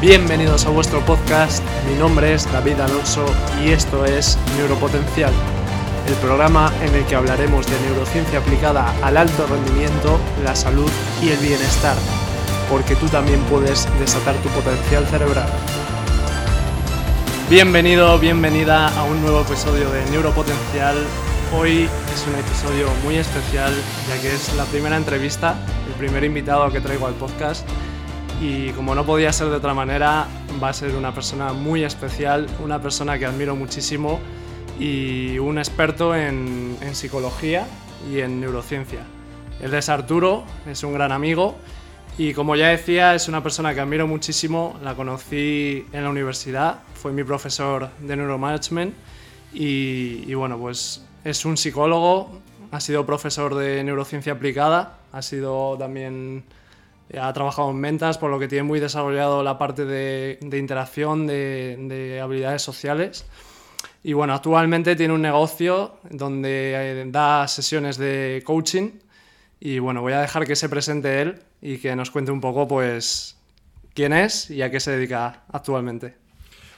Bienvenidos a vuestro podcast, mi nombre es David Alonso y esto es Neuropotencial, el programa en el que hablaremos de neurociencia aplicada al alto rendimiento, la salud y el bienestar, porque tú también puedes desatar tu potencial cerebral. Bienvenido, bienvenida a un nuevo episodio de Neuropotencial. Hoy es un episodio muy especial ya que es la primera entrevista, el primer invitado que traigo al podcast y como no podía ser de otra manera, va a ser una persona muy especial, una persona que admiro muchísimo y un experto en, en psicología y en neurociencia. Él es Arturo, es un gran amigo y como ya decía, es una persona que admiro muchísimo, la conocí en la universidad, fue mi profesor de neuromanagement y, y bueno, pues es un psicólogo, ha sido profesor de neurociencia aplicada, ha sido también ha trabajado en ventas, por lo que tiene muy desarrollado la parte de, de interacción, de, de, habilidades sociales. Y bueno, actualmente tiene un negocio donde eh, da sesiones de coaching. Y bueno, voy a dejar que se presente él y que nos cuente un poco, pues, quién es y a qué se dedica actualmente.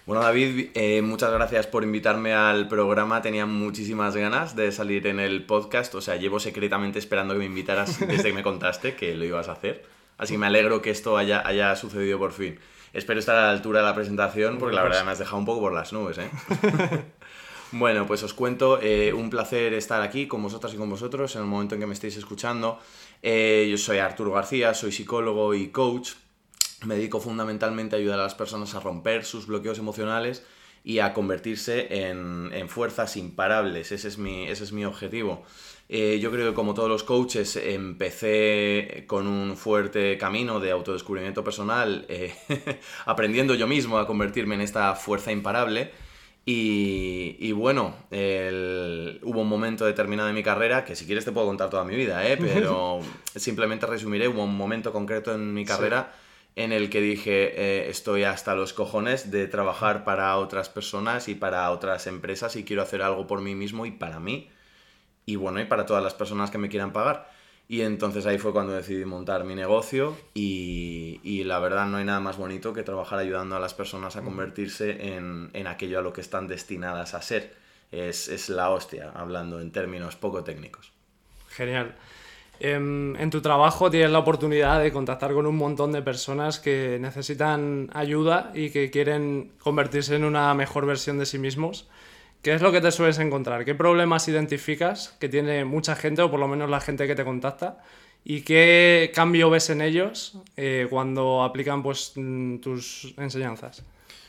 Bueno, David, eh, muchas gracias por invitarme al programa. Tenía muchísimas ganas de salir en el podcast. O sea, llevo secretamente esperando que me invitaras desde que me contaste que lo ibas a hacer. Así que me alegro que esto haya, haya sucedido por fin. Espero estar a la altura de la presentación porque la verdad me has dejado un poco por las nubes. ¿eh? bueno, pues os cuento, eh, un placer estar aquí con vosotras y con vosotros en el momento en que me estéis escuchando. Eh, yo soy Arturo García, soy psicólogo y coach. Me dedico fundamentalmente a ayudar a las personas a romper sus bloqueos emocionales y a convertirse en, en fuerzas imparables. Ese es mi, ese es mi objetivo. Eh, yo creo que como todos los coaches empecé con un fuerte camino de autodescubrimiento personal, eh, aprendiendo yo mismo a convertirme en esta fuerza imparable. Y, y bueno, el, hubo un momento determinado de mi carrera, que si quieres te puedo contar toda mi vida, ¿eh? pero simplemente resumiré, hubo un momento concreto en mi carrera sí. En el que dije, eh, estoy hasta los cojones de trabajar para otras personas y para otras empresas y quiero hacer algo por mí mismo y para mí y bueno, y para todas las personas que me quieran pagar. Y entonces ahí fue cuando decidí montar mi negocio y, y, la verdad no hay nada más bonito que trabajar ayudando a las personas a convertirse en, en aquello a lo que están destinadas a ser. Es, es, la hostia, hablando en términos poco técnicos. Genial. En, en tu trabajo tienes la oportunidad de contactar con un montón de personas que necesitan ayuda y que quieren convertirse en una mejor versión de sí mismos. ¿Qué es lo que te sueles encontrar? ¿Qué problemas identificas que tiene mucha gente, o por lo menos la gente que te contacta? ¿Y qué cambio ves en ellos eh, cuando aplican pues, tus enseñanzas?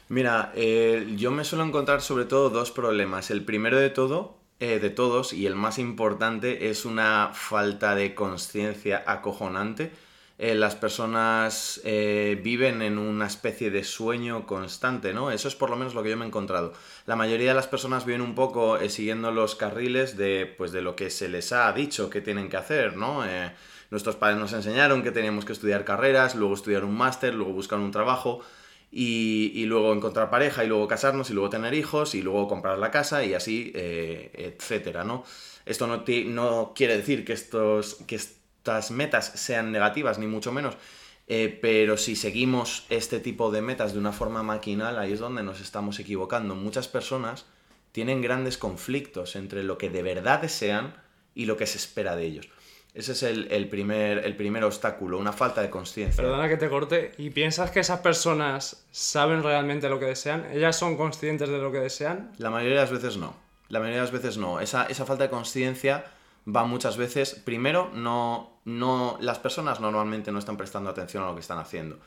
Mira, eh, yo me suelo encontrar sobre todo dos problemas. El primero de todo, eh, de todos, y el más importante, es una falta de conciencia acojonante eh, las personas eh, viven en una especie de sueño constante, ¿no? Eso es por lo menos lo que yo me he encontrado. La mayoría de las personas viven un poco siguiendo los carriles de, pues, de lo que se les ha dicho que tienen que hacer, ¿no? Nuestros padres nos enseñaron que teníamos que estudiar carreras, luego estudiar un máster, luego buscar un trabajo y, luego encontrar pareja y luego casarnos y luego tener hijos y luego comprar la casa y así, etcétera, ¿no? Esto no, no quiere decir que estos... Que estas metas sean negativas, ni mucho menos. Eh, pero si seguimos este tipo de metas de una forma maquinal, ahí es donde nos estamos equivocando. Muchas personas tienen grandes conflictos entre lo que de verdad desean y lo que se espera de ellos. Ese es el, el primer, el primer obstáculo, una falta de conciencia. Perdona que te corte. ¿Y piensas que esas personas saben realmente lo que desean? ¿Ellas son conscientes de lo que desean? La mayoría de las veces no. La mayoría de las veces no. Esa, esa falta de conciencia va muchas veces, primero, no, no, las personas normalmente no están prestando atención a lo que están haciendo.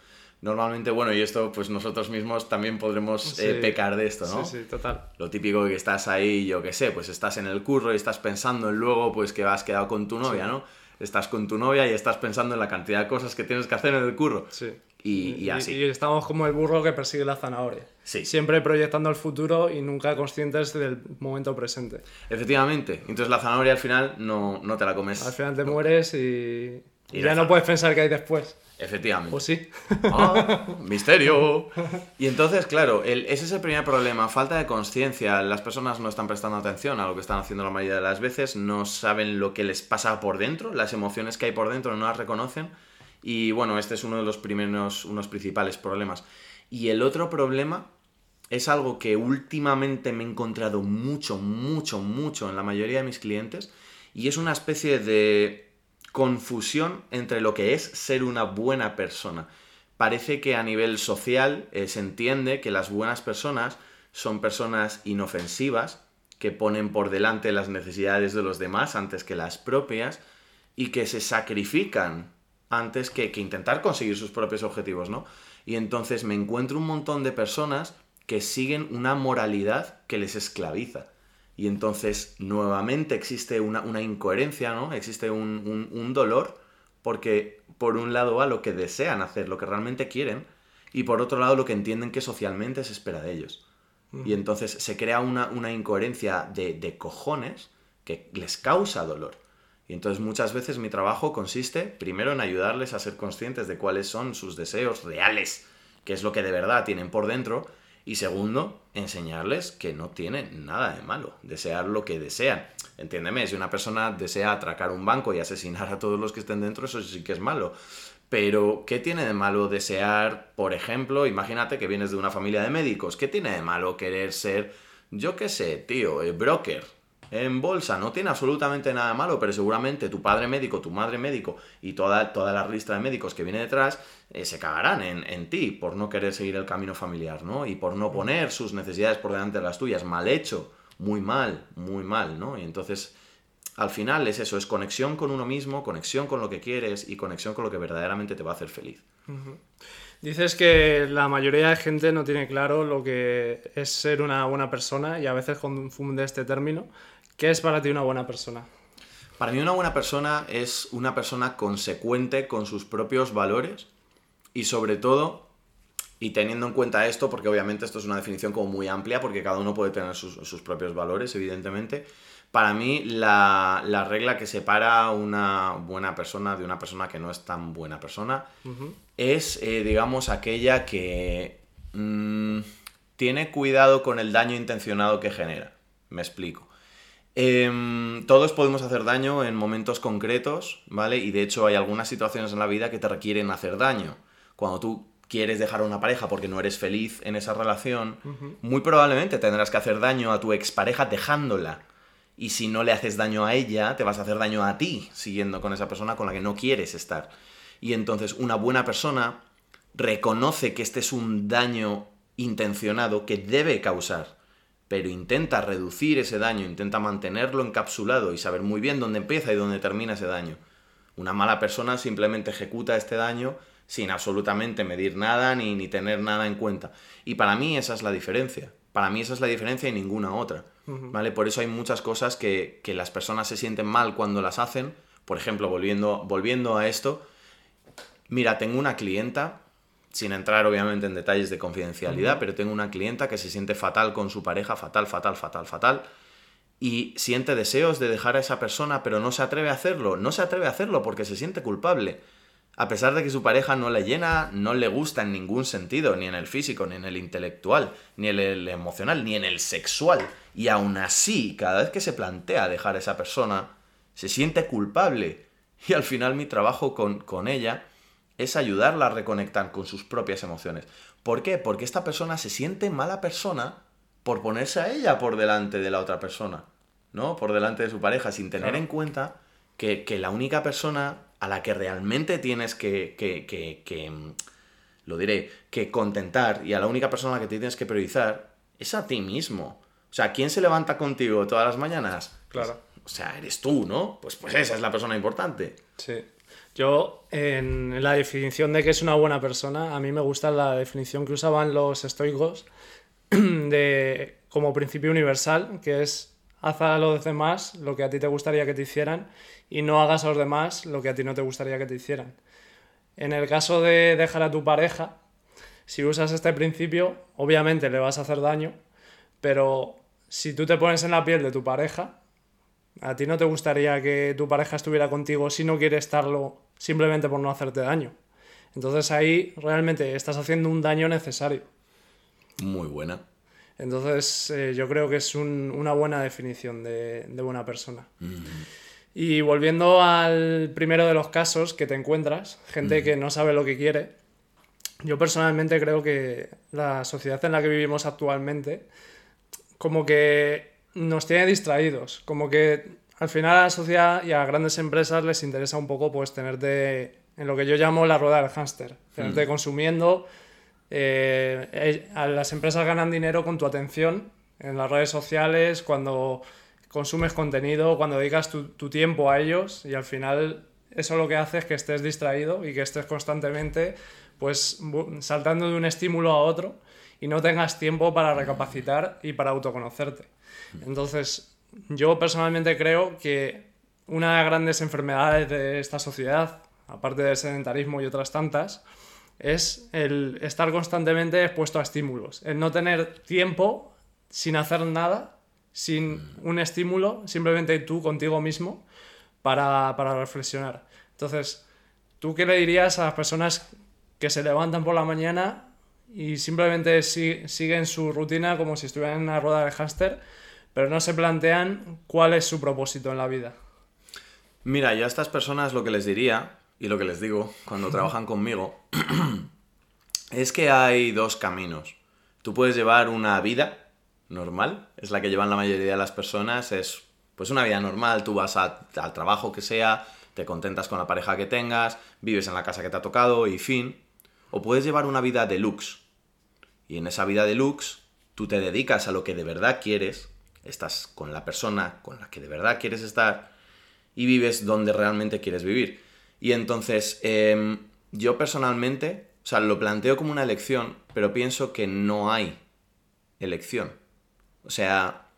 Normalmente, bueno, y esto pues nosotros mismos también podremos sí. eh, pecar de esto, ¿no? Sí, sí, total. Lo típico que estás ahí, yo qué sé, pues estás en el curro y estás pensando en luego pues que has quedado con tu novia, sí. ¿no? Estás con tu novia y estás pensando en la cantidad de cosas que tienes que hacer en el curro. Sí. Y, y, así. Y, y, estamos como el burro que persigue la zanahoria. Sí. Siempre proyectando el futuro y nunca conscientes del momento presente. Efectivamente. Entonces la zanahoria al final no, no te la comes. Al final te mueres y, y ya no puedes pensar qué hay después. Efectivamente. ¿O sí? ¡Ah! ¡Misterio! Y entonces, claro, el, ese es el primer problema, falta de conciencia. Las personas no están prestando atención a lo que están haciendo la mayoría de las veces, no saben lo que les pasa por dentro, las emociones que hay por dentro no las reconocen. Y bueno, este es uno de los primeros, unos principales problemas. Y el otro problema es algo que últimamente me he encontrado mucho, mucho, mucho en la mayoría de mis clientes y es una especie de confusión entre lo que es ser una buena persona. Parece que a nivel social eh, se entiende que las buenas personas son personas inofensivas, que ponen por delante las necesidades de los demás antes que las propias y que se sacrifican antes que, que intentar conseguir sus propios objetivos, ¿no? Y entonces me encuentro un montón de personas que siguen una moralidad que les esclaviza. Y entonces nuevamente existe una, incoherencia, ¿no? Existe un, dolor porque por un lado va lo que desean hacer, lo que realmente quieren, y por otro lado lo que entienden que socialmente se espera de ellos. Y entonces se crea una, una incoherencia de, de, cojones que les causa dolor. Y entonces muchas veces mi trabajo consiste primero en ayudarles a ser conscientes de cuáles son sus deseos reales, qué es lo que de verdad tienen por dentro, y segundo, enseñarles que no tiene nada de malo, desear lo que desean. Entiéndeme, si una persona desea atracar un banco y asesinar a todos los que estén dentro, eso sí que es malo. Pero, ¿qué tiene de malo desear, por ejemplo, imagínate que vienes de una familia de médicos, ¿qué tiene de malo querer ser, yo qué sé, tío, el broker? En bolsa no tiene absolutamente nada malo, pero seguramente tu padre médico, tu madre médico y toda, toda la lista de médicos que viene detrás eh, se cagarán en, en, ti por no querer seguir el camino familiar, ¿no? Y por no poner sus necesidades por delante de las tuyas. Mal hecho, muy mal, muy mal, ¿no? Y entonces, al final es eso, es conexión con uno mismo, conexión con lo que quieres y conexión con lo que verdaderamente te va a hacer feliz. Dices que la mayoría de gente no tiene claro lo que es ser una buena persona y a veces confunde este término. ¿Qué es para ti una buena persona? Para mí una buena persona es una persona consecuente con sus propios valores y sobre todo, y teniendo en cuenta esto, porque obviamente esto es una definición como muy amplia, porque cada uno puede tener sus, propios valores, evidentemente, para mí la, regla que separa una buena persona de una persona que no es tan buena persona es, eh, digamos, aquella que mm, tiene cuidado con el daño intencionado que genera. Me explico. Em, todos podemos hacer daño en momentos concretos, ¿vale? Y de hecho hay algunas situaciones en la vida que te requieren hacer daño. Cuando tú quieres dejar a una pareja porque no eres feliz en esa relación, muy probablemente tendrás que hacer daño a tu expareja dejándola. Y si no le haces daño a ella, te vas a hacer daño a ti siguiendo con esa persona con la que no quieres estar. Y entonces una buena persona reconoce que este es un daño intencionado que debe causar pero intenta reducir ese daño, intenta mantenerlo encapsulado y saber muy bien dónde empieza y dónde termina ese daño. Una mala persona simplemente ejecuta este daño sin absolutamente medir nada ni, ni tener nada en cuenta. Y para mí esa es la diferencia. Para mí esa es la diferencia y ninguna otra. ¿Vale? Por eso hay muchas cosas que, que, las personas se sienten mal cuando las hacen. Por ejemplo, volviendo, volviendo a esto, mira, tengo una clienta sin entrar obviamente en detalles de confidencialidad, pero tengo una clienta que se siente fatal con su pareja, fatal, fatal, fatal, fatal, y siente deseos de dejar a esa persona, pero no se atreve a hacerlo, no se atreve a hacerlo porque se siente culpable. A pesar de que su pareja no le llena, no le gusta en ningún sentido, ni en el físico, ni en el intelectual, ni en el emocional, ni en el sexual. Y aún así, cada vez que se plantea dejar a esa persona, se siente culpable. Y al final mi trabajo con, con ella es ayudarla a reconectar con sus propias emociones. ¿Por qué? Porque esta persona se siente mala persona por ponerse a ella por delante de la otra persona, ¿no? Por delante de su pareja, sin tener en cuenta que, la única persona a la que realmente tienes que, que, que, mm, lo diré, que contentar y a la única persona a la que te tienes que priorizar es a ti mismo. O sea, ¿quién se levanta contigo todas las mañanas? Claro. O sea, eres tú, ¿no? Pues, pues esa es la persona importante. Sí. Yo, en la definición de que es una buena persona, a mí me gusta la definición que usaban los estoicos de, como principio universal, que es haz a los demás lo que a ti te gustaría que te hicieran y no hagas a los demás lo que a ti no te gustaría que te hicieran. En el caso de dejar a tu pareja, si usas este principio, obviamente le vas a hacer daño, pero si tú te pones en la piel de tu pareja, a ti no te gustaría que tu pareja estuviera contigo si no quiere estarlo simplemente por no hacerte daño. Entonces ahí realmente estás haciendo un daño necesario. Muy buena. Entonces eh, yo creo que es una buena definición de, buena persona. Y volviendo al primero de los casos que te encuentras, gente que no sabe lo que quiere, yo personalmente creo que la sociedad en la que vivimos actualmente como que nos tiene distraídos, como que al final a la sociedad y a grandes empresas les interesa un poco pues tenerte en lo que yo llamo la rueda del hámster, tenerte consumiendo. eh, eh, a las empresas ganan dinero con tu atención en las redes sociales, cuando consumes contenido, cuando dedicas tu, tu tiempo a ellos y al final eso lo que hace es que estés distraído y que estés constantemente pues saltando de un estímulo a otro y no tengas tiempo para recapacitar y para autoconocerte. Entonces, yo personalmente creo que una de las grandes enfermedades de esta sociedad, aparte del sedentarismo y otras tantas, es el estar constantemente expuesto a estímulos, el no tener tiempo sin hacer nada, sin un estímulo, simplemente tú contigo mismo para, para reflexionar. Entonces, ¿tú qué le dirías a las personas que se levantan por la mañana y simplemente si- siguen su rutina como si estuvieran en una rueda de hámster, pero no se plantean cuál es su propósito en la vida? Mira, yo a estas personas lo que les diría, y lo que les digo cuando trabajan conmigo, es que hay dos caminos. Tú puedes llevar una vida normal, es la que llevan la mayoría de las personas, es pues una vida normal, tú vas a- al trabajo que sea, te contentas con la pareja que tengas, vives en la casa que te ha tocado y fin. O puedes llevar una vida deluxe. Y en esa vida deluxe, tú te dedicas a lo que de verdad quieres, estás con la persona con la que de verdad quieres estar y vives donde realmente quieres vivir. Y entonces, em, yo personalmente, o sea, lo planteo como una elección, pero pienso que no hay elección. O sea,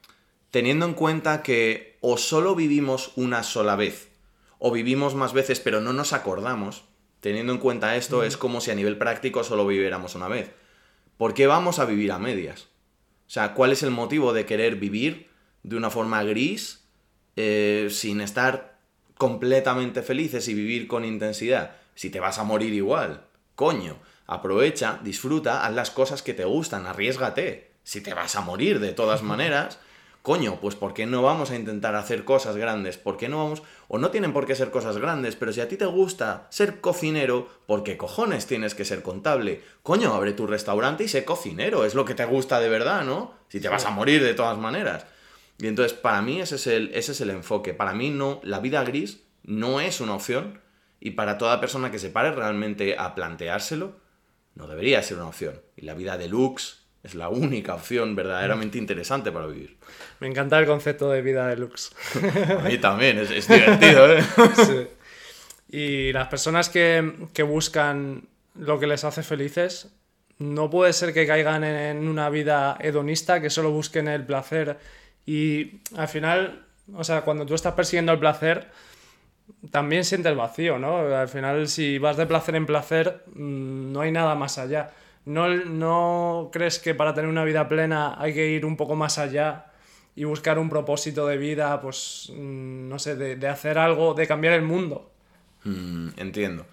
teniendo en cuenta que o solo vivimos una sola vez, o vivimos más veces pero no nos acordamos, teniendo en cuenta esto, es como si a nivel práctico solo viviéramos una vez. ¿Por qué vamos a vivir a medias? O sea, ¿cuál es el motivo de querer vivir de una forma gris, eh, sin estar completamente felices y vivir con intensidad? Si te vas a morir igual, coño, aprovecha, disfruta, haz las cosas que te gustan, arriesgate. Si te vas a morir de todas maneras, coño, pues ¿por qué no vamos a intentar hacer cosas grandes? ¿Por qué no vamos? O no tienen por qué ser cosas grandes, pero si a ti te gusta ser cocinero, ¿por qué cojones tienes que ser contable? Coño, abre tu restaurante y sé cocinero, es lo que te gusta de verdad, ¿no? Si te vas a morir de todas maneras. Y entonces, para mí ese es el, ese es el enfoque. Para mí no, la vida gris no es una opción y para toda persona que se pare realmente a planteárselo, no debería ser una opción. Y la vida deluxe es la única opción verdaderamente interesante para vivir. Me encanta el concepto de vida deluxe. A mí también, es, es divertido, ¿eh? Sí. Y las personas que, que buscan lo que les hace felices, no puede ser que caigan en una vida hedonista, que solo busquen el placer y al final, o sea, cuando tú estás persiguiendo el placer, también sientes el vacío, ¿no? Al final, si vas de placer en placer, mm, no hay nada más allá. ¿No, ¿No crees que para tener una vida plena hay que ir un poco más allá y buscar un propósito de vida, pues, mm, no sé, de, de hacer algo, de cambiar el mundo? Mm, entiendo.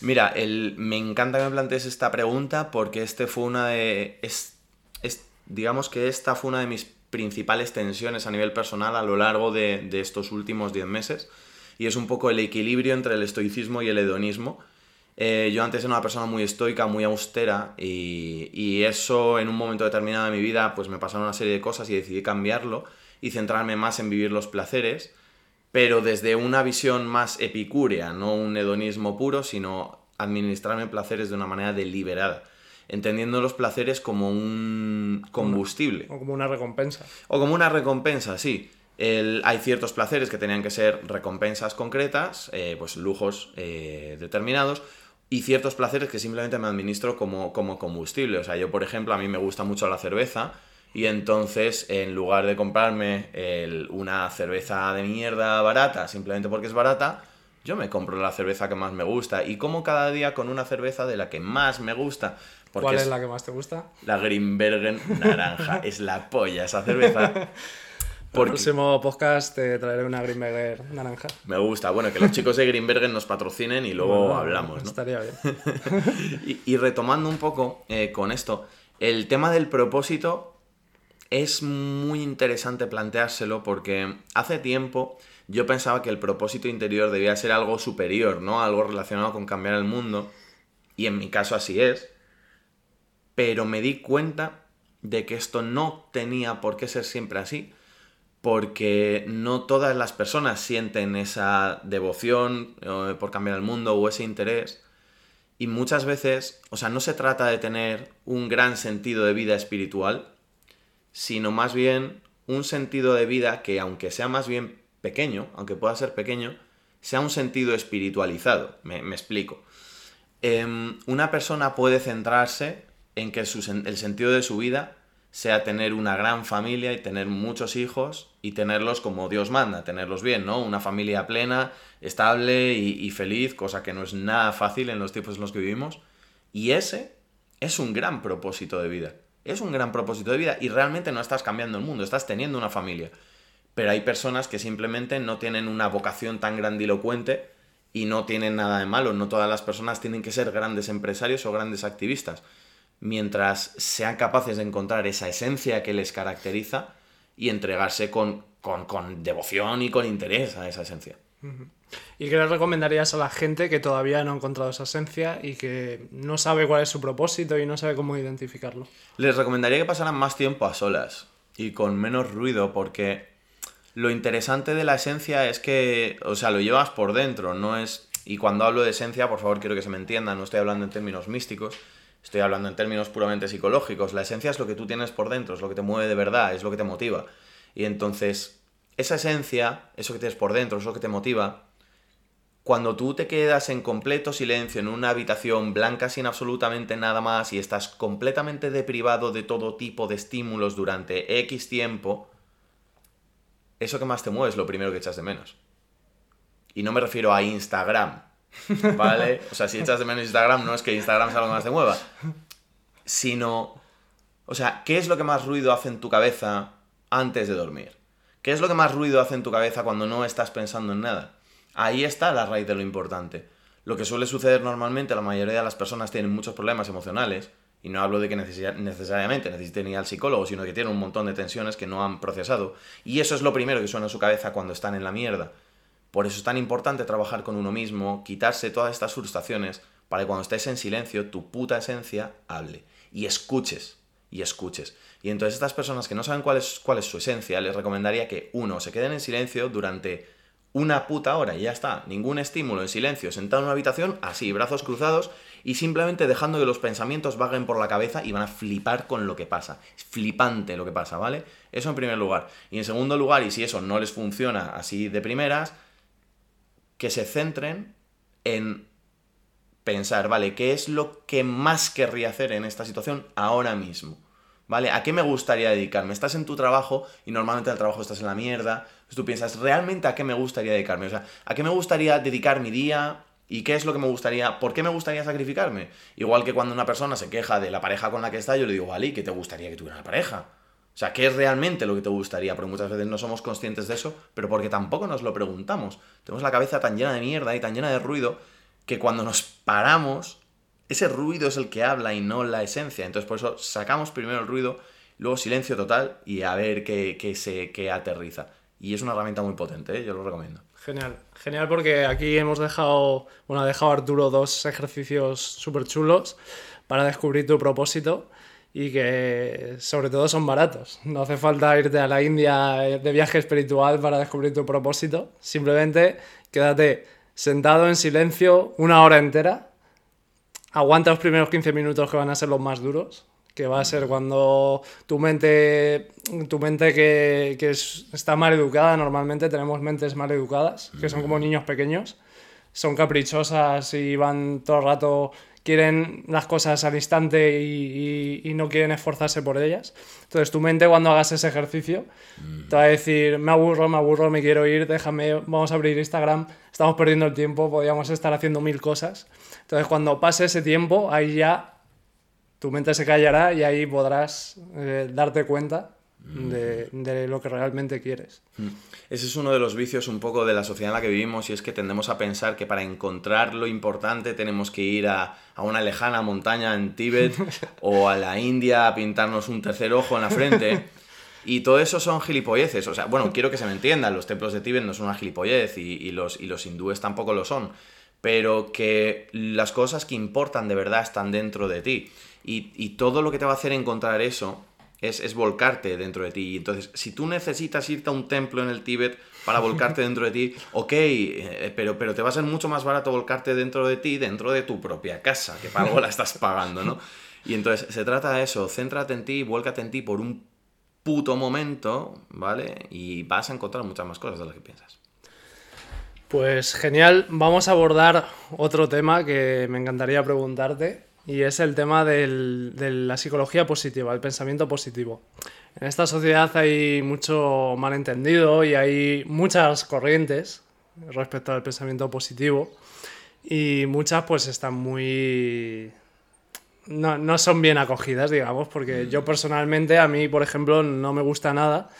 Mira, el, me encanta que me plantees esta pregunta porque este fue una de. Es, es- digamos que esta fue una de mis principales tensiones a nivel personal a lo largo de, de estos últimos 10 meses. Y es un poco el equilibrio entre el estoicismo y el hedonismo. Eh, yo antes era una persona muy estoica, muy austera, y, y eso en un momento determinado de mi vida, pues me pasaron una serie de cosas y decidí cambiarlo y centrarme más en vivir los placeres pero desde una visión más epicúrea, no un hedonismo puro, sino administrarme placeres de una manera deliberada, entendiendo los placeres como un combustible O como una recompensa. o como una recompensa, sí. El- hay ciertos placeres que tenían que ser recompensas concretas, eh, pues lujos eh, determinados, y ciertos placeres que simplemente me administro como, como combustible. O sea, yo, por ejemplo, a mí me gusta mucho la cerveza, y entonces, en lugar de comprarme el- una cerveza de mierda barata, simplemente porque es barata, yo me compro la cerveza que más me gusta. Y como cada día con una cerveza de la que más me gusta. Porque ¿Cuál es la que más te gusta? la Grimbergen naranja. es la polla esa cerveza. El Porque próximo podcast te traeré una Greenberger naranja. me gusta. Bueno, que los chicos de Grimbergen nos patrocinen y luego Bueno, hablamos, ¿no? Estaría bien. Y, y retomando un poco eh, con esto, el tema del propósito es muy interesante planteárselo porque hace tiempo yo pensaba que el propósito interior debía ser algo superior, ¿no? Algo relacionado con cambiar el mundo. Y en mi caso así es. pero me di cuenta de que esto no tenía por qué ser siempre así, porque no todas las personas sienten esa devoción eh, por cambiar el mundo o ese interés. Y muchas veces, o sea, no se trata de tener un gran sentido de vida espiritual, sino más bien un sentido de vida que, aunque sea más bien pequeño, aunque pueda ser pequeño, sea un sentido espiritualizado. Me, explico. Em, una persona puede centrarse en que el sentido de su vida sea tener una gran familia y tener muchos hijos y tenerlos como Dios manda, tenerlos bien, ¿no? Una familia plena, estable y, feliz, cosa que no es nada fácil en los tiempos en los que vivimos. Y ese es un gran propósito de vida. Es un gran propósito de vida y realmente no estás cambiando el mundo, estás teniendo una familia. Pero hay personas que simplemente no tienen una vocación tan grandilocuente y no tienen nada de malo. No todas las personas tienen que ser grandes empresarios o grandes activistas mientras sean capaces de encontrar esa esencia que les caracteriza y entregarse con, devoción y con interés a esa esencia. ¿Y qué le recomendarías a la gente que todavía no ha encontrado esa esencia y que no sabe cuál es su propósito y no sabe cómo identificarlo? Les recomendaría que pasaran más tiempo a solas y con menos ruido porque lo interesante de la esencia es que, o sea, lo llevas por dentro, no es... Y cuando hablo de esencia, por favor, quiero que se me entienda, no estoy hablando en términos místicos, Estoy hablando en términos puramente psicológicos. La esencia es lo que tú tienes por dentro, es lo que te mueve de verdad, es lo que te motiva. Y entonces, esa esencia, eso que tienes por dentro, es lo que te motiva, cuando tú te quedas en completo silencio en una habitación blanca sin absolutamente nada más y estás completamente deprivado de todo tipo de estímulos durante X tiempo, eso que más te mueve es lo primero que echas de menos. Y no me refiero a Instagram, ¿Vale? O sea, si echas de menos Instagram, no es que Instagram sea lo que más te mueva. Sino. O sea, ¿qué es lo que más ruido hace en tu cabeza antes de dormir? ¿Qué es lo que más ruido hace en tu cabeza cuando no estás pensando en nada? Ahí está la raíz de lo importante. Lo que suele suceder normalmente, la mayoría de las personas tienen muchos problemas emocionales, y no hablo de que necesariamente necesiten ir al psicólogo, sino que tienen un montón de tensiones que no han procesado, y eso es lo primero que suena a su cabeza cuando están en la mierda. Por eso es tan importante trabajar con uno mismo, quitarse todas estas frustraciones, para que cuando estés en silencio, tu puta esencia hable. Y escuches, y escuches. Y entonces estas personas que no saben cuál es, cuál es su esencia, les recomendaría que, uno, se queden en silencio durante una puta hora y ya está. Ningún estímulo, en silencio, sentado en una habitación, así, brazos cruzados, y simplemente dejando que los pensamientos vaguen por la cabeza y van a flipar con lo que pasa. Es flipante lo que pasa, ¿vale? Eso en primer lugar. Y en segundo lugar, y si eso no les funciona así de primeras, que se centren en pensar, ¿vale? ¿Qué es lo que más querría hacer en esta situación ahora mismo? ¿Vale? ¿A qué me gustaría dedicarme? Estás en tu trabajo y normalmente el trabajo estás en la mierda. Entonces tú piensas, ¿realmente a qué me gustaría dedicarme? O sea, ¿a qué me gustaría dedicar mi día? ¿Y qué es lo que me gustaría? ¿Por qué me gustaría sacrificarme? Igual que cuando una persona se queja de la pareja con la que está, yo le digo, vale, ¿y qué te gustaría que tuviera una pareja? Sea, ¿qué es realmente lo que te gustaría? Porque muchas veces no somos conscientes de eso, pero porque tampoco nos lo preguntamos. Tenemos la cabeza tan llena de mierda y tan llena de ruido que cuando nos paramos, ese ruido es el que habla y no la esencia. Entonces por eso sacamos primero el ruido, luego silencio total y a ver qué, se, qué aterriza. Y es una herramienta muy potente, ¿eh? yo lo recomiendo. Genial, genial porque aquí hemos dejado, bueno, ha dejado Arturo dos ejercicios súper chulos para descubrir tu propósito y que sobre todo son baratos. No hace falta irte a la India de viaje espiritual para descubrir tu propósito. Simplemente quédate sentado en silencio una hora entera. Aguanta los primeros 15 minutos que van a ser los más duros, que va a ser cuando tu mente, tu mente que, que está mal educada, normalmente tenemos mentes mal educadas, que son como niños pequeños, son caprichosas y van todo el rato quieren las cosas al instante y, no quieren esforzarse por ellas. Entonces tu mente cuando hagas ese ejercicio te va a decir, me aburro, me aburro, me quiero ir, déjame, vamos a abrir Instagram, estamos perdiendo el tiempo, podríamos estar haciendo mil cosas. Entonces cuando pase ese tiempo, ahí ya tu mente se callará y ahí podrás eh, darte cuenta de, lo que realmente quieres. Mm. Ese es uno de los vicios un poco de la sociedad en la que vivimos y es que tendemos a pensar que para encontrar lo importante tenemos que ir a, una lejana montaña en Tíbet o a la India a pintarnos un tercer ojo en la frente. Y todo eso son gilipolleces. O sea, bueno, quiero que se me entienda, los templos de Tíbet no son una gilipollez y, los, y los hindúes tampoco lo son. pero que las cosas que importan de verdad están dentro de ti. Y, y todo lo que te va a hacer encontrar eso es, es, volcarte dentro de ti. Entonces, si tú necesitas irte a un templo en el Tíbet para volcarte dentro de ti, ok, eh, pero, pero te va a ser mucho más barato volcarte dentro de ti, dentro de tu propia casa, que para algo la estás pagando, ¿no? Y entonces se trata de eso, céntrate en ti, vuélcate en ti por un puto momento, ¿vale? Y vas a encontrar muchas más cosas de las que piensas. Pues genial, vamos a abordar otro tema que me encantaría preguntarte y es el tema del, de la psicología positiva, el pensamiento positivo. En esta sociedad hay mucho malentendido y hay muchas corrientes respecto al pensamiento positivo y muchas pues están muy... No, no son bien acogidas, digamos, porque yo personalmente, a mí, por ejemplo, no me gusta nada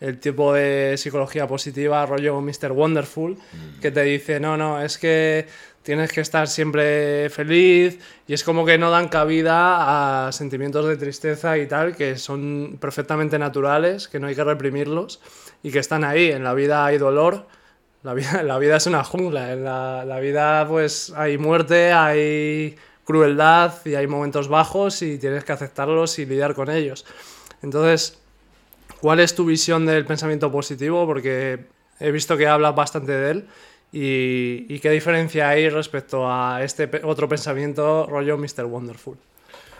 el tipo de psicología positiva, rollo Mr. Wonderful, que te dice, no, no, es que tienes que estar siempre feliz y es como que no dan cabida a sentimientos de tristeza y tal, que son perfectamente naturales, que no hay que reprimirlos y que están ahí. En la vida hay dolor, la vida, la vida es una jungla, en la, la vida pues hay muerte, hay crueldad y hay momentos bajos y tienes que aceptarlos y lidiar con ellos. Entonces, ¿Cuál es tu visión del pensamiento positivo? Porque he visto que hablas bastante de él. Y, qué diferencia hay respecto a este otro pensamiento rollo Mr. Wonderful?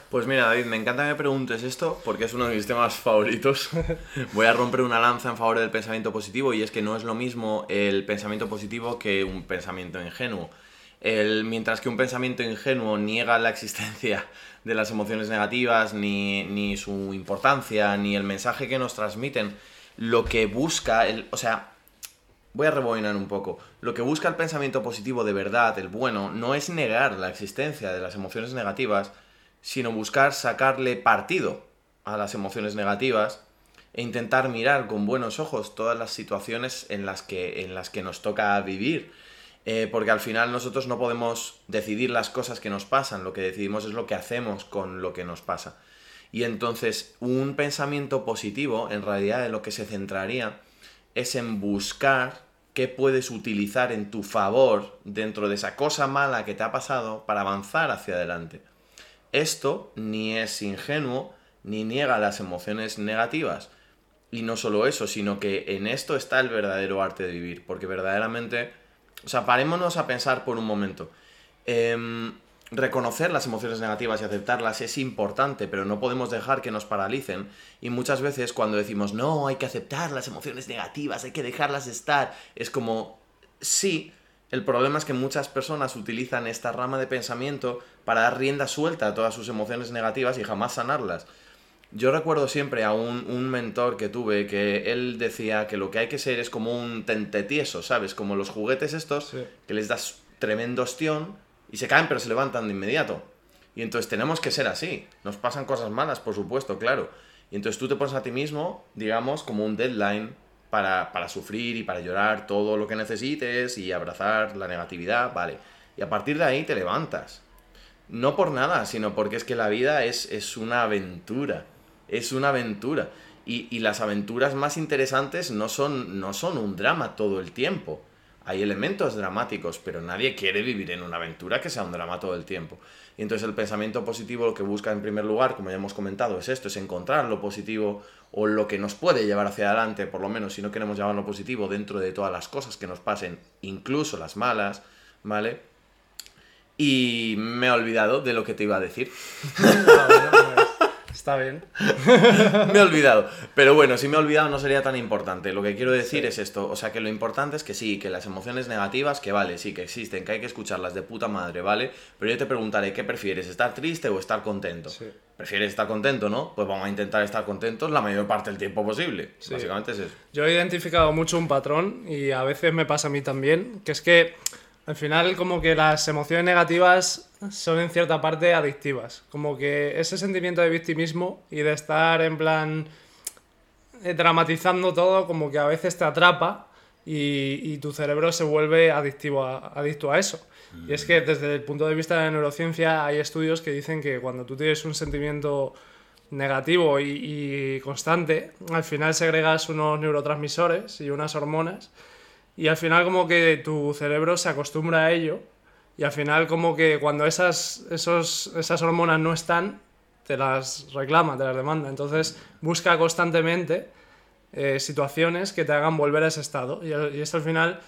Pues mira, David, me encanta que me preguntes esto porque es uno de mis temas favoritos. Voy a romper una lanza en favor del pensamiento positivo y es que no es lo mismo el pensamiento positivo que un pensamiento ingenuo. El, mientras que un pensamiento ingenuo niega la existencia de las emociones negativas, ni, su importancia, ni el mensaje que nos transmiten. Lo que busca, el, o sea, voy a rebobinar un poco. Lo que busca el pensamiento positivo de verdad, el bueno, no es negar la existencia de las emociones negativas, sino buscar sacarle partido a las emociones negativas e intentar mirar con buenos ojos todas las situaciones en las que, en las que nos toca vivir eh, porque al final nosotros no podemos decidir las cosas que nos pasan, lo que decidimos es lo que hacemos con lo que nos pasa. Y entonces un pensamiento positivo, en realidad en lo que se centraría, es en buscar qué puedes utilizar en tu favor dentro de esa cosa mala que te ha pasado para avanzar hacia adelante. Esto ni es ingenuo ni niega las emociones negativas. Y no solo eso, sino que en esto está el verdadero arte de vivir, porque verdaderamente o sea, parémonos a pensar por un momento. Em, reconocer las emociones negativas y aceptarlas es importante, pero no podemos dejar que nos paralicen. Y muchas veces cuando decimos, no, hay que aceptar las emociones negativas, hay que dejarlas estar, es como, sí, el problema es que muchas personas utilizan esta rama de pensamiento para dar rienda suelta a todas sus emociones negativas y jamás sanarlas. Yo recuerdo siempre a un, mentor que tuve que él decía que lo que hay que ser es como un tentetieso, ¿sabes? Como los juguetes estos, que les das tremendo ostión y se caen pero se levantan de inmediato. Y entonces tenemos que ser así. Nos pasan cosas malas, por supuesto, claro. Y entonces tú te pones a ti mismo, digamos, como un deadline para, para sufrir y para llorar todo lo que necesites y abrazar la negatividad, vale. Y a partir de ahí te levantas. No por nada, sino porque es que la vida es, es una aventura es una aventura. Y, las aventuras más interesantes no son, no son un drama todo el tiempo. Hay elementos dramáticos, pero nadie quiere vivir en una aventura que sea un drama todo el tiempo. Y entonces el pensamiento positivo lo que busca en primer lugar, como ya hemos comentado, es esto, es encontrar lo positivo o lo que nos puede llevar hacia adelante, por lo menos si no queremos llamarlo positivo, dentro de todas las cosas que nos pasen, incluso las malas, ¿vale? Y me he olvidado de lo que te iba a decir. Está bien. me he olvidado. Pero bueno, si me he olvidado no sería tan importante. Lo que quiero decir es esto. O sea, que lo importante es que sí, que las emociones negativas, que vale, sí, que existen, que hay que escucharlas de puta madre, ¿vale? Pero yo te preguntaré, ¿qué prefieres? ¿Estar triste o estar contento? ¿Prefieres estar contento, no? Pues vamos a intentar estar contentos la mayor parte del tiempo posible. Básicamente es eso. Yo he identificado mucho un patrón y a veces me pasa a mí también, que es que al final como que las emociones negativas son en cierta parte adictivas. Como que ese sentimiento de victimismo y de estar en plan eh, dramatizando todo, como que a veces te atrapa y, tu cerebro se vuelve adictivo adicto a eso. Y es que desde el punto de vista de la neurociencia hay estudios que dicen que cuando tú tienes un sentimiento negativo y constante, al final segregas unos neurotransmisores y unas hormonas y al final como que tu cerebro se acostumbra a ello y al final como que cuando esas, esos, esas hormonas no están, te las reclama, te las demanda. Entonces busca constantemente eh, situaciones que te hagan volver a ese estado. Y, y, esto al final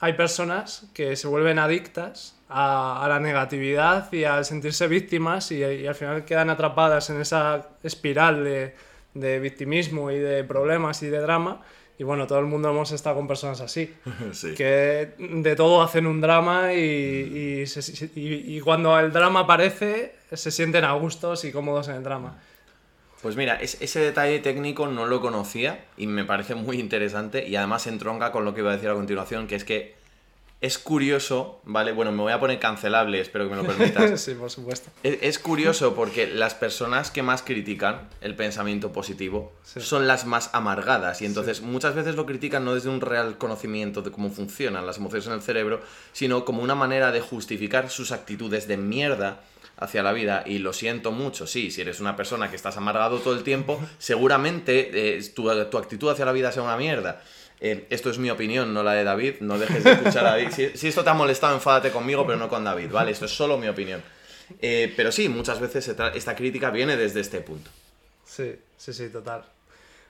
hay personas que se vuelven adictas a, la negatividad y al sentirse víctimas y, y, al final quedan atrapadas en esa espiral de, de victimismo y de problemas y de drama. Y bueno, todo el mundo hemos estado con personas así, Sí. que de todo hacen un drama y, y, se- y- y cuando el drama aparece se sienten a gustos y cómodos en el drama. Pues mira, es- ese detalle técnico no lo conocía y me parece muy interesante y además entronca con lo que iba a decir a continuación, que es que es curioso, ¿vale? Bueno, me voy a poner cancelable, espero que me lo permitas. sí, por supuesto. Es, es curioso porque las personas que más critican el pensamiento positivo Sí. son las más amargadas y entonces muchas veces lo critican no desde un real conocimiento de cómo funcionan las emociones en el cerebro, sino como una manera de justificar sus actitudes de mierda hacia la vida y lo siento mucho, sí, si eres una persona que estás amargado todo el tiempo, seguramente eh, tu, tu actitud hacia la vida sea una mierda. Eh, esto es mi opinión, no la de David. No dejes de escuchar a David. Si, si esto te ha molestado, enfádate conmigo, pero no con David, ¿vale? Esto es solo mi opinión. Eh, pero sí, muchas veces esta crítica viene desde este punto. Sí, sí, sí, total.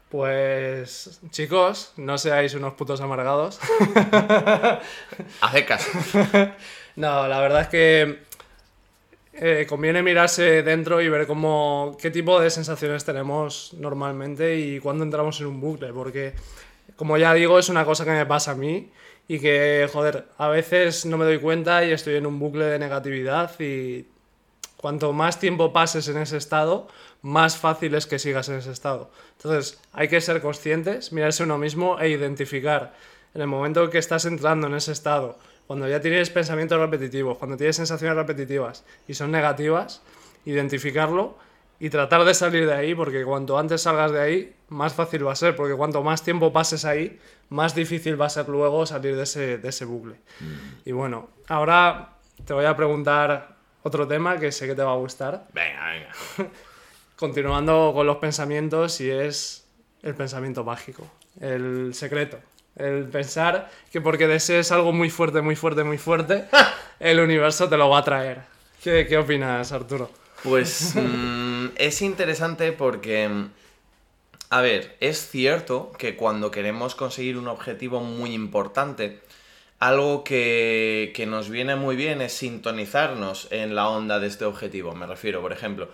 Pues chicos, no seáis unos putos amargados. Haced caso. No, la verdad es que eh, conviene mirarse dentro y ver cómo, qué tipo de sensaciones tenemos normalmente y cuándo entramos en un bucle, porque como ya digo, es una cosa que me pasa a mí y que, joder, a veces no me doy cuenta y estoy en un bucle de negatividad y cuanto más tiempo pases en ese estado, más fácil es que sigas en ese estado. Entonces, hay que ser conscientes, mirarse uno mismo e identificar en el momento que estás entrando en ese estado, cuando ya tienes pensamientos repetitivos, cuando tienes sensaciones repetitivas y son negativas, identificarlo y tratar de salir de ahí, porque cuanto antes salgas de ahí, más fácil va a ser, porque cuanto más tiempo pases ahí, más difícil va a ser luego salir de ese, de ese bucle. Y bueno, ahora te voy a preguntar otro tema que sé que te va a gustar, Venga, venga. continuando con los pensamientos y es el pensamiento mágico, el secreto. El pensar que porque desees algo muy fuerte, muy fuerte, muy fuerte, el universo te lo va a traer. ¿Qué, qué opinas, Arturo? Pues mm, es interesante porque, mm, a ver, es cierto que cuando queremos conseguir un objetivo muy importante, algo que, que nos viene muy bien es sintonizarnos en la onda de este objetivo. Me refiero, por ejemplo,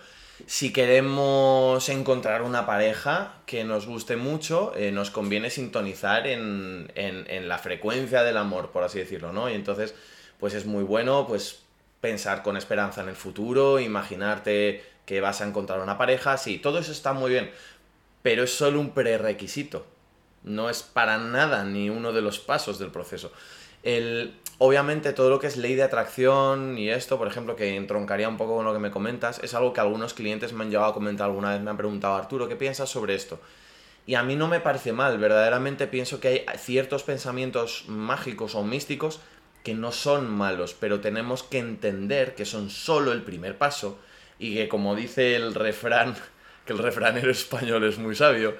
si queremos encontrar una pareja que nos guste mucho, eh, nos conviene sintonizar en, en- en la frecuencia del amor, por así decirlo, ¿no? Y entonces, pues es muy bueno, pues pensar con esperanza en el futuro, imaginarte que vas a encontrar una pareja, sí, todo eso está muy bien, pero es solo un prerequisito, no es para nada ni uno de los pasos del proceso. El, obviamente todo lo que es ley de atracción y esto, por ejemplo, que entroncaría un poco con lo que me comentas, es algo que algunos clientes me han llegado a comentar alguna vez, me han preguntado, Arturo, ¿qué piensas sobre esto? Y a mí no me parece mal, verdaderamente pienso que hay ciertos pensamientos mágicos o místicos que no son malos, pero tenemos que entender que son solo el primer paso y que como dice el refrán, que el refranero español es muy sabio,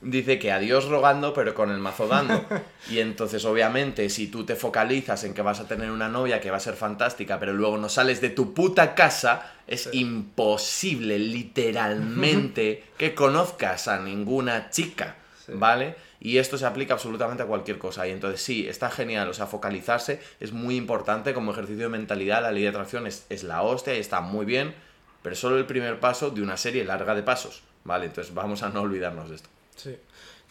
dice que a Dios rogando pero con el mazo dando. Y entonces obviamente si tú te focalizas en que vas a tener una novia que va a ser fantástica, pero luego no sales de tu puta casa, es imposible literalmente que conozcas a ninguna chica, ¿vale? Y esto se aplica absolutamente a cualquier cosa. Y entonces sí, está genial, o sea, focalizarse es muy importante como ejercicio de mentalidad, la ley de atracción es, es la hostia y está muy bien, pero solo el primer paso de una serie larga de pasos, ¿vale? Entonces vamos a no olvidarnos de esto. Sí.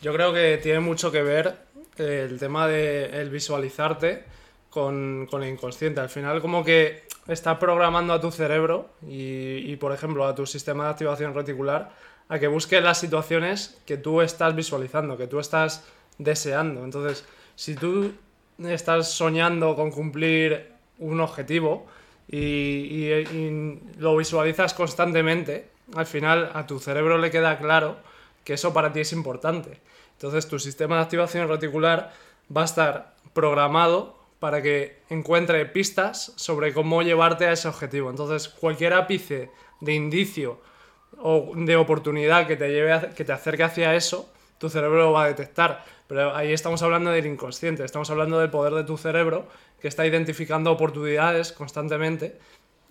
Yo creo que tiene mucho que ver eh, el tema de el visualizarte con, con el inconsciente. Al final, como que estás programando a tu cerebro y, y, por ejemplo, a tu sistema de activación reticular a que busque las situaciones que tú estás visualizando, que tú estás deseando. Entonces, si tú estás soñando con cumplir un objetivo y, lo visualizas constantemente, al final a tu cerebro le queda claro que eso para ti es importante. Entonces tu sistema de activación reticular va a estar programado para que encuentre pistas sobre cómo llevarte a ese objetivo. Entonces cualquier ápice de indicio o de oportunidad que te lleve que te acerque hacia eso, tu cerebro lo va a detectar. Pero ahí estamos hablando del inconsciente, estamos hablando del poder de tu cerebro que está identificando oportunidades constantemente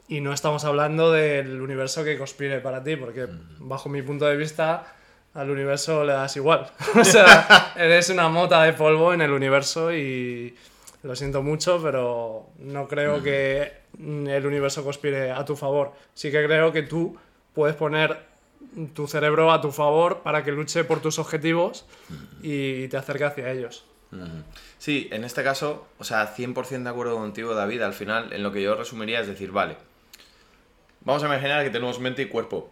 y no estamos hablando del universo que conspire para ti, porque bajo mi punto de vista al universo le das igual. o sea, eres una mota de polvo en el universo y lo siento mucho, pero no creo que el universo conspire a tu favor. Sí que creo que tú puedes poner tu cerebro a tu favor para que luche por tus objetivos y te acerque hacia ellos. Sí, en este caso, o sea, 100% de acuerdo contigo, David. Al final, en lo que yo resumiría es decir, vale, vamos a imaginar que tenemos mente y cuerpo.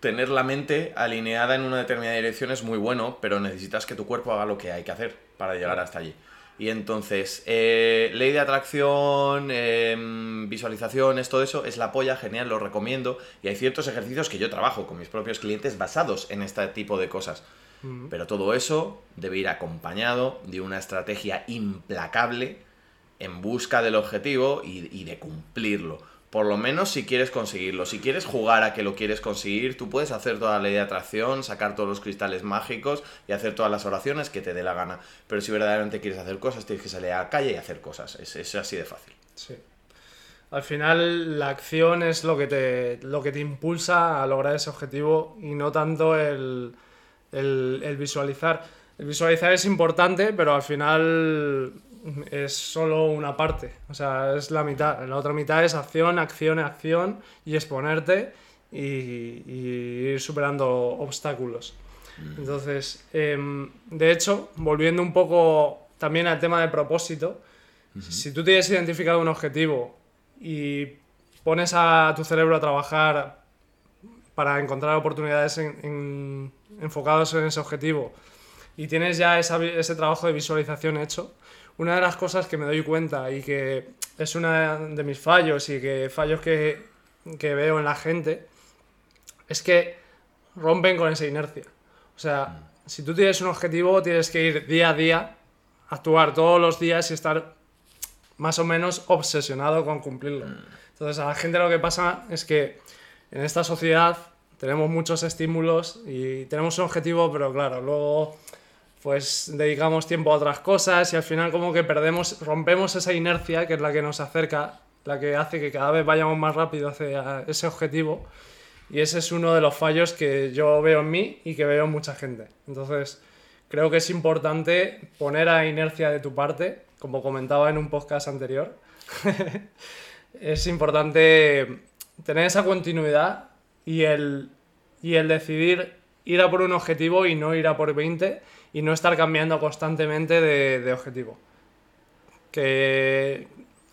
Tener la mente alineada en una determinada dirección es muy bueno, pero necesitas que tu cuerpo haga lo que hay que hacer para llegar hasta allí. Y entonces, eh, ley de atracción, em, visualizaciones, todo eso es la polla, genial, lo recomiendo. Y hay ciertos ejercicios que yo trabajo con mis propios clientes basados en este tipo de cosas. Pero todo eso debe ir acompañado de una estrategia implacable en busca del objetivo y, de cumplirlo. Por lo menos si quieres conseguirlo. Si quieres jugar a que lo quieres conseguir, tú puedes hacer toda la ley de atracción, sacar todos los cristales mágicos y hacer todas las oraciones que te dé la gana. Pero si verdaderamente quieres hacer cosas, tienes que salir a la calle y hacer cosas. Es, es así de fácil. Sí. Al final la acción es lo que, te, lo que te impulsa a lograr ese objetivo y no tanto el, el, visualizar. El visualizar es importante, pero al final es solo una parte, o sea, es la mitad. La otra mitad es acción, acción, acción y exponerte y, ir superando obstáculos. Mm. Entonces, em, de hecho, volviendo un poco también al tema de propósito, si tú tienes identificado un objetivo y pones a tu cerebro a trabajar para encontrar oportunidades en enfocados en ese objetivo y tienes ya ese trabajo de visualización hecho, una de las cosas que me doy cuenta y que es uno de mis fallos y que fallos que, que veo en la gente es que rompen con esa inercia. O sea, si tú tienes un objetivo, tienes que ir día a día, actuar todos los días y estar más o menos obsesionado con cumplirlo. Entonces, a la gente lo que pasa es que en esta sociedad tenemos muchos estímulos y tenemos un objetivo, pero claro, luego pues dedicamos tiempo a otras cosas y al final como que perdemos, rompemos esa inercia que es la que nos acerca, la que hace que cada vez vayamos más rápido hacia ese objetivo y ese es uno de los fallos que yo veo en mí y que veo en mucha gente. Entonces, creo que es importante poner a inercia de tu parte, como comentaba en un podcast anterior. es importante tener esa continuidad y el, y el decidir ir a por un objetivo y no ir a por 20 y no estar cambiando constantemente de, objetivo. Que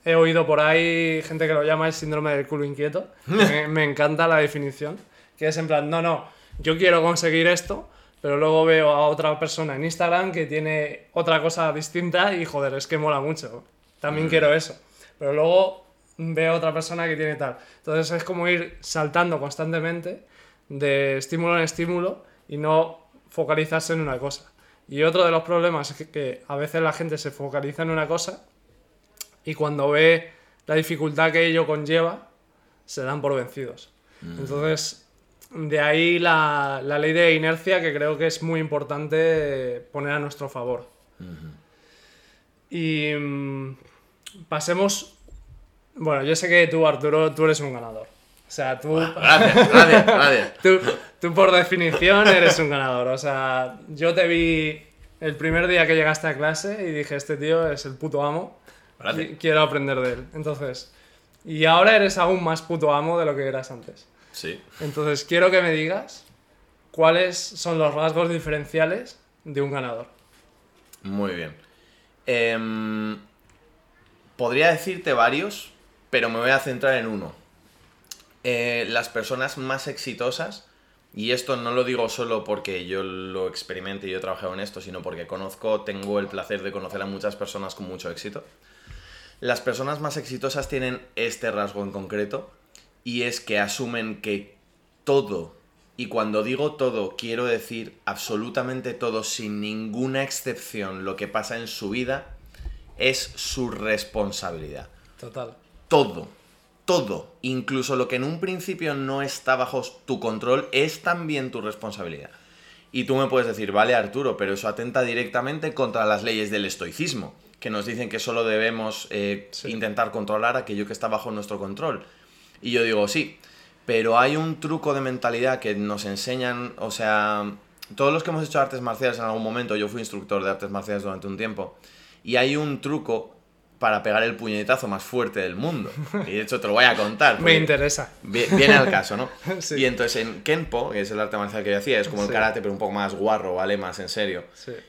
he oído por ahí gente que lo llama el síndrome del culo inquieto. me, me, encanta la definición. Que es en plan, no, no, yo quiero conseguir esto, pero luego veo a otra persona en Instagram que tiene otra cosa distinta y joder, es que mola mucho. También mm. quiero eso. Pero luego veo a otra persona que tiene tal. Entonces es como ir saltando constantemente de estímulo en estímulo y no focalizarse en una cosa. Y otro de los problemas es que, a veces la gente se focaliza en una cosa y cuando ve la dificultad que ello conlleva, se dan por vencidos. Mm. Entonces, de ahí la, ley de inercia que creo que es muy importante poner a nuestro favor. Y mm, pasemos bueno, yo sé que tú, Arturo, tú eres un ganador. O sea, tú. Gracias, gracias, gracias. Tú, por definición, eres un ganador. O sea, yo te vi el primer día que llegaste a clase y dije: Este tío es el puto amo. Quiero aprender de él. Entonces. Y ahora eres aún más puto amo de lo que eras antes. Sí. Entonces, quiero que me digas cuáles son los rasgos diferenciales de un ganador. Muy bien. Em, podría decirte varios, pero me voy a centrar en uno. Eh, las personas más exitosas, y esto no lo digo solo porque yo lo experimente y yo he trabajado en esto, sino porque conozco, tengo el placer de conocer a muchas personas con mucho éxito. Las personas más exitosas tienen este rasgo en concreto, y es que asumen que todo, y cuando digo todo, quiero decir absolutamente todo, sin ninguna excepción, lo que pasa en su vida, es su responsabilidad. Total todo, todo, incluso lo que en un principio no está bajo tu control, es también tu responsabilidad. Y tú me puedes decir, vale Arturo, pero eso atenta directamente contra las leyes del estoicismo, que nos dicen que solo debemos eh, intentar controlar aquello que está bajo nuestro control. Y yo digo, sí, pero hay un truco de mentalidad que nos enseñan, o sea, todos los que hemos hecho artes marciales en algún momento, yo fui instructor de artes marciales durante un tiempo, y hay un truco para pegar el puñetazo más fuerte del mundo. Y de hecho te lo voy a contar. Me interesa. Viene al caso, ¿no? Y entonces en Kenpo, que es el arte marcial que yo hacía, es como el karate, pero un poco más guarro, ¿vale? Más en serio.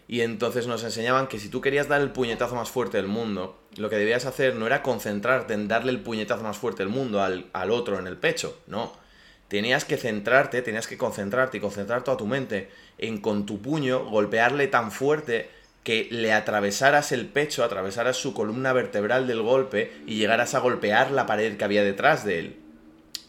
Y entonces nos enseñaban que si tú querías dar el puñetazo más fuerte del mundo, lo que debías hacer no era concentrarte en darle el puñetazo más fuerte del mundo al, al otro en el pecho, no. Tenías que centrarte, tenías que concentrarte y concentrar toda tu mente en con tu puño golpearle tan fuerte que le atravesaras el pecho, atravesaras su columna vertebral del golpe y llegaras a golpear la pared que había detrás de él.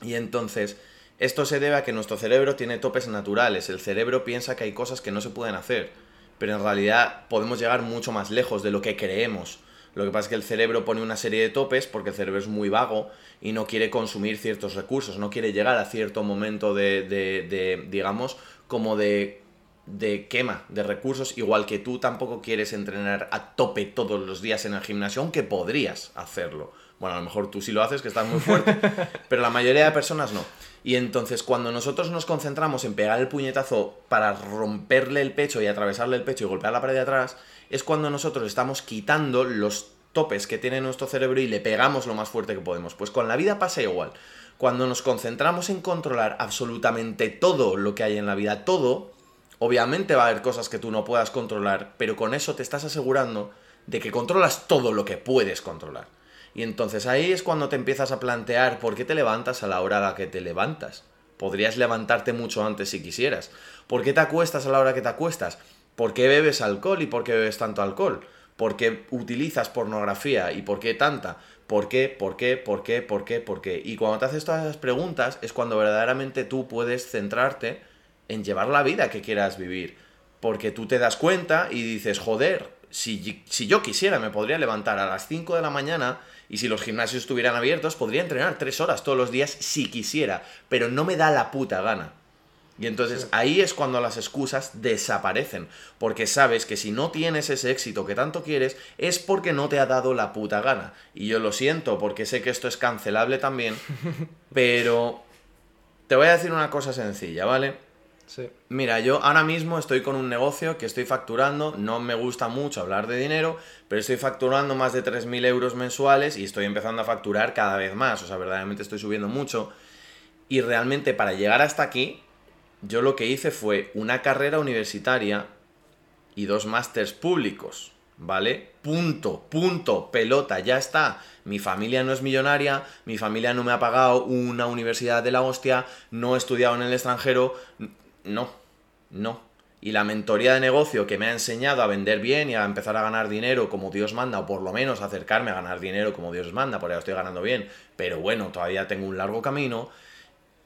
Y entonces, esto se debe a que nuestro cerebro tiene topes naturales. El cerebro piensa que hay cosas que no se pueden hacer, pero en realidad podemos llegar mucho más lejos de lo que creemos. Lo que pasa es que el cerebro pone una serie de topes porque el cerebro es muy vago y no quiere consumir ciertos recursos, no quiere llegar a cierto momento de, de, de digamos, como de de quema de recursos, igual que tú tampoco quieres entrenar a tope todos los días en el gimnasio, aunque podrías hacerlo. Bueno, a lo mejor tú sí lo haces, que estás muy fuerte, pero la mayoría de personas no. Y entonces cuando nosotros nos concentramos en pegar el puñetazo para romperle el pecho y atravesarle el pecho y golpear la pared de atrás, es cuando nosotros estamos quitando los topes que tiene nuestro cerebro y le pegamos lo más fuerte que podemos. Pues con la vida pasa igual. Cuando nos concentramos en controlar absolutamente todo lo que hay en la vida, todo, Obviamente va a haber cosas que tú no puedas controlar, pero con eso te estás asegurando de que controlas todo lo que puedes controlar. Y entonces ahí es cuando te empiezas a plantear por qué te levantas a la hora a la que te levantas. Podrías levantarte mucho antes si quisieras. ¿Por qué te acuestas a la hora que te acuestas? ¿Por qué bebes alcohol y por qué bebes tanto alcohol? ¿Por qué utilizas pornografía y por qué tanta? ¿Por qué? ¿Por qué? ¿Por qué? ¿Por qué? ¿Por qué? Y cuando te haces todas esas preguntas es cuando verdaderamente tú puedes centrarte en llevar la vida que quieras vivir. Porque tú te das cuenta y dices, joder, si, si yo quisiera me podría levantar a las 5 de la mañana y si los gimnasios estuvieran abiertos podría entrenar 3 horas todos los días si quisiera, pero no me da la puta gana. Y entonces ahí es cuando las excusas desaparecen, porque sabes que si no tienes ese éxito que tanto quieres es porque no te ha dado la puta gana. Y yo lo siento porque sé que esto es cancelable también, pero te voy a decir una cosa sencilla, ¿vale? Mira, yo ahora mismo estoy con un negocio que estoy facturando, no me gusta mucho hablar de dinero, pero estoy facturando más de 3.000 euros mensuales y estoy empezando a facturar cada vez más, o sea, verdaderamente estoy subiendo mucho. Y realmente para llegar hasta aquí, yo lo que hice fue una carrera universitaria y dos másters públicos, ¿vale? Punto, punto, pelota, ya está. Mi familia no es millonaria, mi familia no me ha pagado una universidad de la hostia, no he estudiado en el extranjero, no, no. Y la mentoría de negocio que me ha enseñado a vender bien y a empezar a ganar dinero como Dios manda, o por lo menos acercarme a ganar dinero como Dios manda, por ahora estoy ganando bien, pero bueno, todavía tengo un largo camino,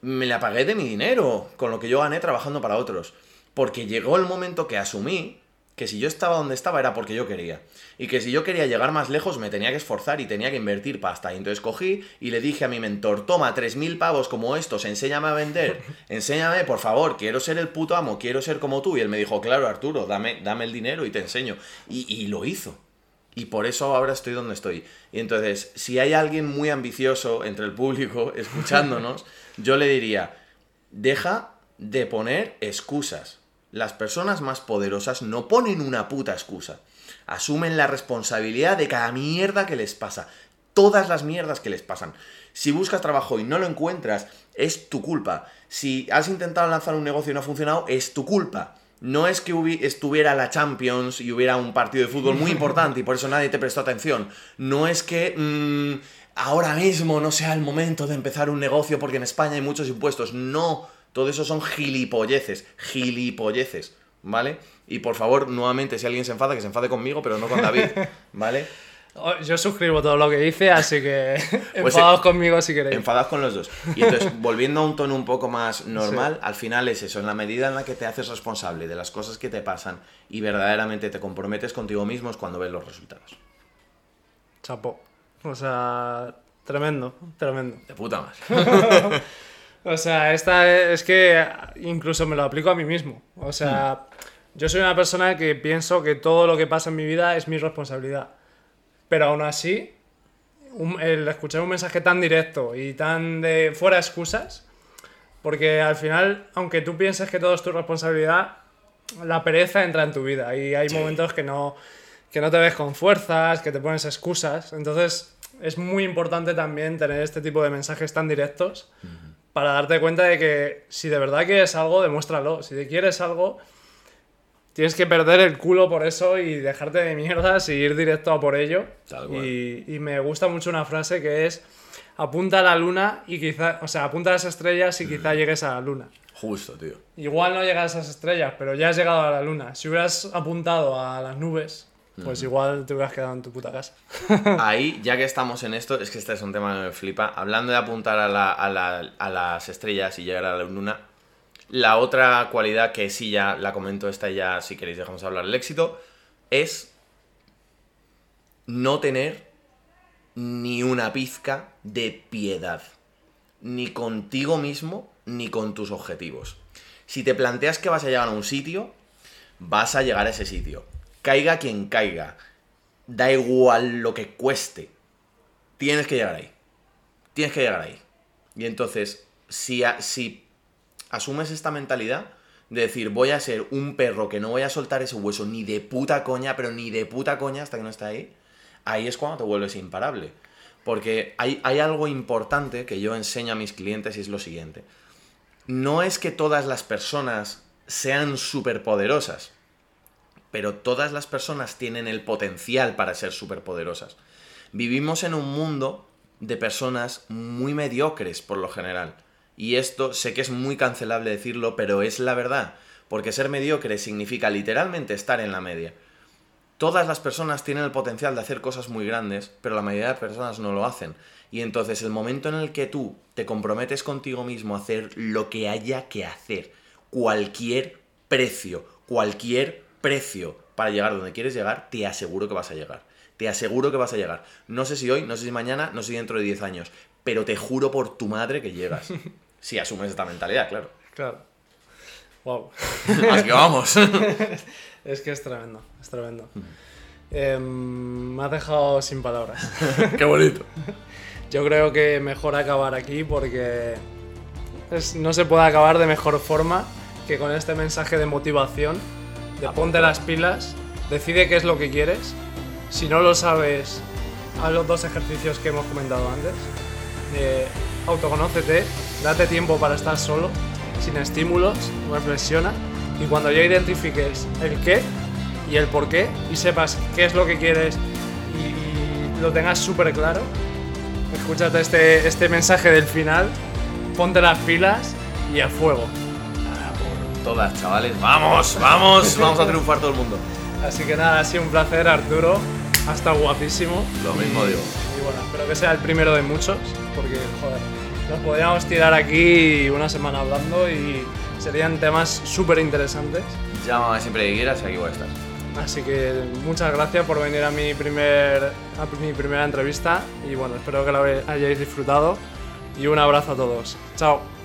me la pagué de mi dinero, con lo que yo gané trabajando para otros. Porque llegó el momento que asumí que si yo estaba donde estaba era porque yo quería. Y que si yo quería llegar más lejos me tenía que esforzar y tenía que invertir pasta. Y entonces cogí y le dije a mi mentor, toma 3.000 pavos como estos, enséñame a vender, enséñame, por favor, quiero ser el puto amo, quiero ser como tú. Y él me dijo, claro, Arturo, dame, dame el dinero y te enseño. Y, y lo hizo. Y por eso ahora estoy donde estoy. Y entonces, si hay alguien muy ambicioso entre el público escuchándonos, yo le diría, deja de poner excusas las personas más poderosas no ponen una puta excusa. Asumen la responsabilidad de cada mierda que les pasa. Todas las mierdas que les pasan. Si buscas trabajo y no lo encuentras, es tu culpa. Si has intentado lanzar un negocio y no ha funcionado, es tu culpa. No es que estuviera la Champions y hubiera un partido de fútbol muy importante y por eso nadie te prestó atención. No es que mm, ahora mismo no sea el momento de empezar un negocio porque en España hay muchos impuestos. No, todo eso son gilipolleces, gilipolleces, ¿vale? Y por favor, nuevamente, si alguien se enfada, que se enfade conmigo, pero no con David, ¿vale? Oh, yo suscribo todo lo que dice, así que pues enfadados conmigo si queréis. Enfadados con los dos. Y entonces, volviendo a un tono un poco más normal, al final es eso, en la medida en la que te haces responsable de las cosas que te pasan y verdaderamente te comprometes contigo mismo es cuando ves los resultados. Chapo. O sea, tremendo, tremendo. De puta más. O sea, esta es que incluso me lo aplico a mí mismo. O sea, yo soy una persona que pienso que todo lo que pasa en mi vida es mi responsabilidad. Pero aún así, el escuchar un mensaje tan directo y tan de fuera excusas, porque al final, aunque tú pienses que todo es tu responsabilidad, la pereza entra en tu vida y hay momentos que no, que no te ves con fuerzas, que te pones excusas. Entonces, es muy importante también tener este tipo de mensajes tan directos para darte cuenta de que si de verdad quieres algo, demuéstralo. Si te quieres algo, tienes que perder el culo por eso y dejarte de mierdas y ir directo a por ello. Y, y, me gusta mucho una frase que es apunta a la luna y quizá, o sea, apunta a las estrellas y quizá llegues a la luna. Justo, tío. Igual no llegas a esas estrellas, pero ya has llegado a la luna. Si hubieras apuntado a las nubes, pues igual te hubieras quedado en tu puta casa. Ahí, ya que estamos en esto, es que este es un tema que me flipa. Hablando de apuntar a, la, a, la, a las estrellas y llegar a la luna, la otra cualidad que sí ya la comento, esta ya, si queréis, dejamos hablar del éxito, es no tener ni una pizca de piedad. Ni contigo mismo, ni con tus objetivos. Si te planteas que vas a llegar a un sitio, vas a llegar a ese sitio caiga quien caiga, da igual lo que cueste, tienes que llegar ahí. Tienes que llegar ahí. Y entonces, si, si asumes esta mentalidad de decir, voy a ser un perro que no voy a soltar ese hueso ni de puta coña, pero ni de puta coña hasta que no esté ahí, ahí es cuando te vuelves imparable. Porque hay, hay algo importante que yo enseño a mis clientes y es lo siguiente. No es que todas las personas sean superpoderosas pero todas las personas tienen el potencial para ser superpoderosas. Vivimos en un mundo de personas muy mediocres por lo general. Y esto sé que es muy cancelable decirlo, pero es la verdad, porque ser mediocre significa literalmente estar en la media. Todas las personas tienen el potencial de hacer cosas muy grandes, pero la mayoría de personas no lo hacen. Y entonces el momento en el que tú te comprometes contigo mismo a hacer lo que haya que hacer, cualquier precio, cualquier precio para llegar donde quieres llegar, te aseguro que vas a llegar. Te aseguro que vas a llegar. No sé si hoy, no sé si mañana, no sé si dentro de 10 años, pero te juro por tu madre que llegas. si asumes esta mentalidad, claro. Claro. Wow. Así que vamos. es que es tremendo, es tremendo. Em, me has dejado sin palabras. Qué bonito. Yo creo que mejor acabar aquí porque no se puede acabar de mejor forma que con este mensaje de motivación de ponte las pilas, decide qué es lo que quieres. Si no lo sabes, haz los dos ejercicios que hemos comentado antes. Eh, autoconócete, date tiempo para estar solo, sin estímulos, reflexiona y cuando ya identifiques el qué y el por qué y sepas qué es lo que quieres y, lo tengas súper claro, escúchate este, este mensaje del final, ponte las pilas y a fuego todas, chavales. Vamos, vamos, vamos a triunfar todo el mundo. Así que nada, ha sido un placer, Arturo. Ha estado guapísimo. Lo mismo digo. Y bueno, espero que sea el primero de muchos, porque, joder, nos podríamos tirar aquí una semana hablando y serían temas súper interesantes. Llámame siempre que quieras aquí voy a estar. Así que muchas gracias por venir a mi, primer, a mi primera entrevista y bueno, espero que la hayáis disfrutado y un abrazo a todos. Chao.